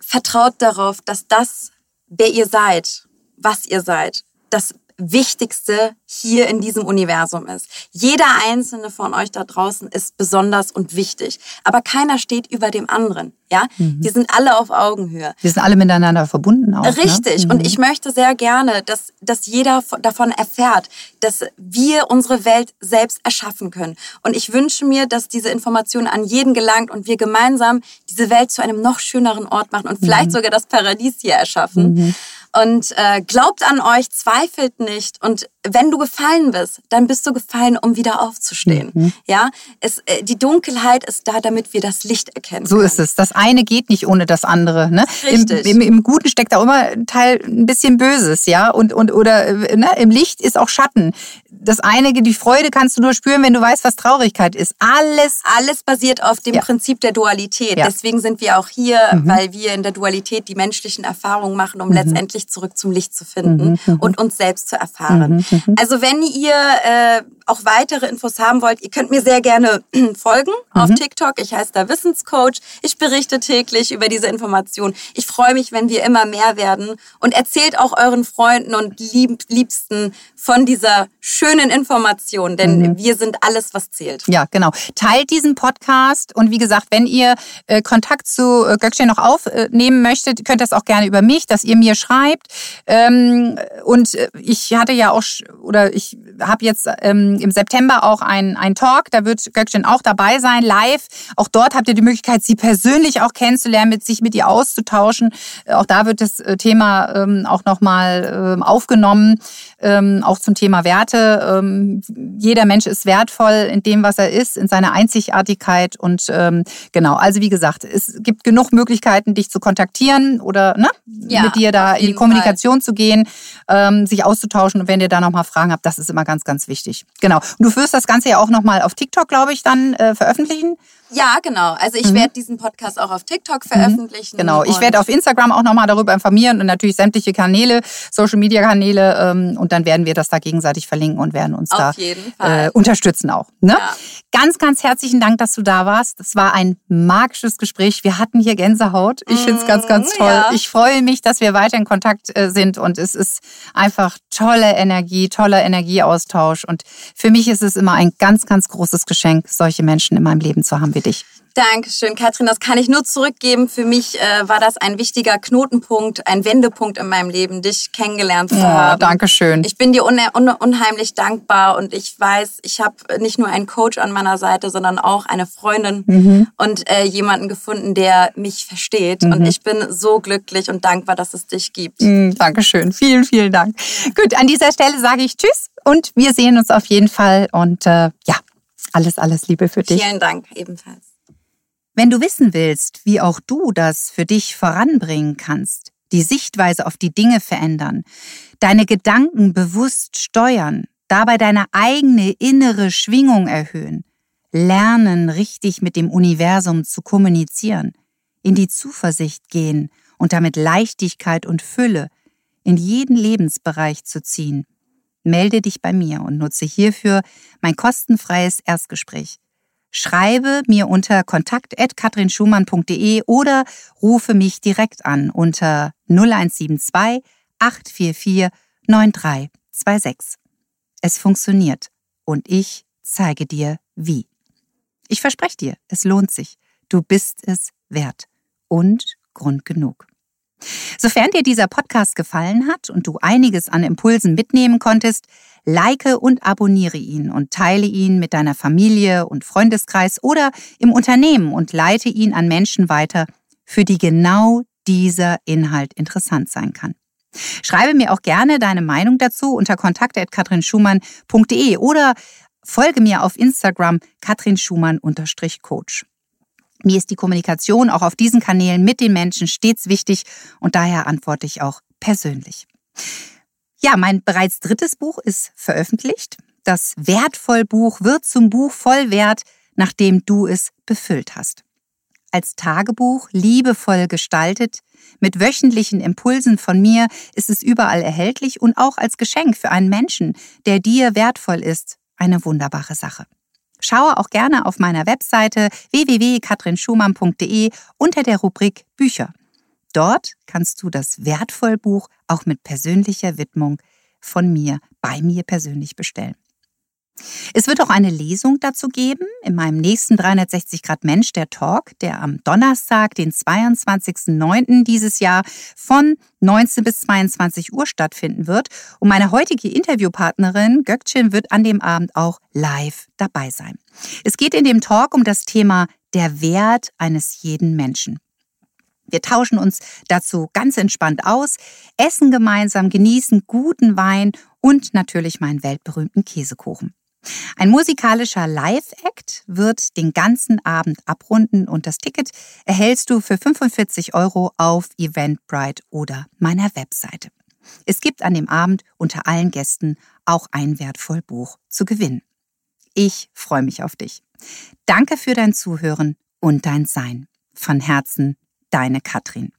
vertraut darauf, dass das, wer ihr seid, was ihr seid, das Wichtigste hier in diesem Universum ist. Jeder einzelne von euch da draußen ist besonders und wichtig, aber keiner steht über dem anderen. Ja, mhm. die sind alle auf Augenhöhe. Wir sind alle miteinander verbunden auch. Ne? Richtig. Ne? Und ich möchte sehr gerne, dass, dass jeder davon erfährt, dass wir unsere Welt selbst erschaffen können. Und ich wünsche mir, dass diese Information an jeden gelangt und wir gemeinsam diese Welt zu einem noch schöneren Ort machen und vielleicht mhm. sogar das Paradies hier erschaffen. Und äh, glaubt an euch, zweifelt nicht. Und wenn du gefallen bist, dann bist du gefallen, um wieder aufzustehen. Mhm. Ja, es, äh, die Dunkelheit ist da, damit wir das Licht erkennen. So können. ist es. Das eine geht nicht ohne das andere. Ne? Richtig. Im, im, Im, Guten steckt da immer ein Teil ein bisschen Böses, ja. Und, und oder äh, ne? im Licht ist auch Schatten. Das eine, die Freude kannst du nur spüren, wenn du weißt, was Traurigkeit ist. Alles. Alles basiert auf dem ja. Prinzip der Dualität. Ja. Deswegen sind wir auch hier, mhm. weil wir in der Dualität die menschlichen Erfahrungen machen, um mhm. letztendlich wirklich zurück zum Licht zu finden mhm, mhm. und uns selbst zu erfahren. Mhm, mhm, also wenn ihr äh, auch weitere Infos haben wollt, ihr könnt mir sehr gerne folgen auf mhm. TikTok. Ich heiße da Wissenscoach. Ich berichte täglich über diese Informationen. Ich freue mich, wenn wir immer mehr werden und erzählt auch euren Freunden und Lieb Liebsten von dieser schönen Information, denn mhm. wir sind alles, was zählt. Ja, genau. Teilt diesen Podcast und wie gesagt, wenn ihr äh, Kontakt zu äh, Gökçe noch aufnehmen möchtet, könnt ihr das auch gerne über mich, dass ihr mir schreibt. Ähm, und äh, ich hatte ja auch oder ich habe jetzt ähm, im September auch ein, ein Talk, da wird Gökçen auch dabei sein, live. Auch dort habt ihr die Möglichkeit, sie persönlich auch kennenzulernen, mit sich mit ihr auszutauschen. Äh, auch da wird das äh, Thema ähm, auch nochmal ähm, aufgenommen, ähm, auch zum Thema Werte. Ähm, jeder Mensch ist wertvoll in dem, was er ist, in seiner Einzigartigkeit. Und ähm, genau, also wie gesagt, es gibt genug Möglichkeiten, dich zu kontaktieren oder ne, ja, mit dir da in die Kommunikation Fall. zu gehen, ähm, sich auszutauschen. Und wenn ihr da nochmal Fragen habt, das ist immer ganz, ganz wichtig. Genau. Und du wirst das Ganze ja auch nochmal auf TikTok, glaube ich, dann äh, veröffentlichen. Ja, genau. Also ich mhm. werde diesen Podcast auch auf TikTok veröffentlichen. Genau. Ich werde auf Instagram auch nochmal darüber informieren und natürlich sämtliche Kanäle, Social Media Kanäle. Ähm, und dann werden wir das da gegenseitig verlinken und werden uns auf da äh, unterstützen auch. Ne? Ja. Ganz, ganz herzlichen Dank, dass du da warst. Das war ein magisches Gespräch. Wir hatten hier Gänsehaut. Ich finde es ganz, ganz mm, toll. Ja. Ich freue mich, dass wir weiter in Kontakt äh, sind und es ist einfach tolle Energie, toller Energieaustausch. Und für mich ist es immer ein ganz, ganz großes Geschenk, solche Menschen in meinem Leben zu haben dich. Dankeschön, Katrin. Das kann ich nur zurückgeben. Für mich äh, war das ein wichtiger Knotenpunkt, ein Wendepunkt in meinem Leben, dich kennengelernt zu ja, haben. Dankeschön. Ich bin dir un un unheimlich dankbar und ich weiß, ich habe nicht nur einen Coach an meiner Seite, sondern auch eine Freundin mhm. und äh, jemanden gefunden, der mich versteht. Mhm. Und ich bin so glücklich und dankbar, dass es dich gibt. Mhm, Dankeschön. Vielen, vielen Dank. Gut, an dieser Stelle sage ich Tschüss und wir sehen uns auf jeden Fall. Und äh, ja, alles, alles Liebe für dich. Vielen Dank ebenfalls. Wenn du wissen willst, wie auch du das für dich voranbringen kannst, die Sichtweise auf die Dinge verändern, deine Gedanken bewusst steuern, dabei deine eigene innere Schwingung erhöhen, lernen, richtig mit dem Universum zu kommunizieren, in die Zuversicht gehen und damit Leichtigkeit und Fülle in jeden Lebensbereich zu ziehen, melde dich bei mir und nutze hierfür mein kostenfreies Erstgespräch. Schreibe mir unter kontakt.katrinschumann.de oder rufe mich direkt an unter 0172 844 9326. Es funktioniert und ich zeige dir wie. Ich verspreche dir, es lohnt sich. Du bist es wert und Grund genug. Sofern dir dieser Podcast gefallen hat und du einiges an Impulsen mitnehmen konntest, like und abonniere ihn und teile ihn mit deiner Familie und Freundeskreis oder im Unternehmen und leite ihn an Menschen weiter, für die genau dieser Inhalt interessant sein kann. Schreibe mir auch gerne deine Meinung dazu unter kontakt.katrinschumann.de oder folge mir auf Instagram katrinschumann-coach. Mir ist die Kommunikation auch auf diesen Kanälen mit den Menschen stets wichtig und daher antworte ich auch persönlich. Ja, mein bereits drittes Buch ist veröffentlicht. Das Wertvollbuch wird zum Buch voll wert, nachdem du es befüllt hast. Als Tagebuch liebevoll gestaltet, mit wöchentlichen Impulsen von mir ist es überall erhältlich und auch als Geschenk für einen Menschen, der dir wertvoll ist, eine wunderbare Sache. Schaue auch gerne auf meiner Webseite www.katrinschumann.de unter der Rubrik Bücher. Dort kannst du das Wertvollbuch auch mit persönlicher Widmung von mir bei mir persönlich bestellen. Es wird auch eine Lesung dazu geben in meinem nächsten 360 Grad Mensch, der Talk, der am Donnerstag, den 22.09. dieses Jahr von 19 bis 22 Uhr stattfinden wird. Und meine heutige Interviewpartnerin Gökçin wird an dem Abend auch live dabei sein. Es geht in dem Talk um das Thema der Wert eines jeden Menschen. Wir tauschen uns dazu ganz entspannt aus, essen gemeinsam, genießen guten Wein und natürlich meinen weltberühmten Käsekuchen. Ein musikalischer Live-Act wird den ganzen Abend abrunden und das Ticket erhältst du für 45 Euro auf Eventbrite oder meiner Webseite. Es gibt an dem Abend unter allen Gästen auch ein wertvoll Buch zu gewinnen. Ich freue mich auf dich. Danke für dein Zuhören und dein Sein. Von Herzen, deine Katrin.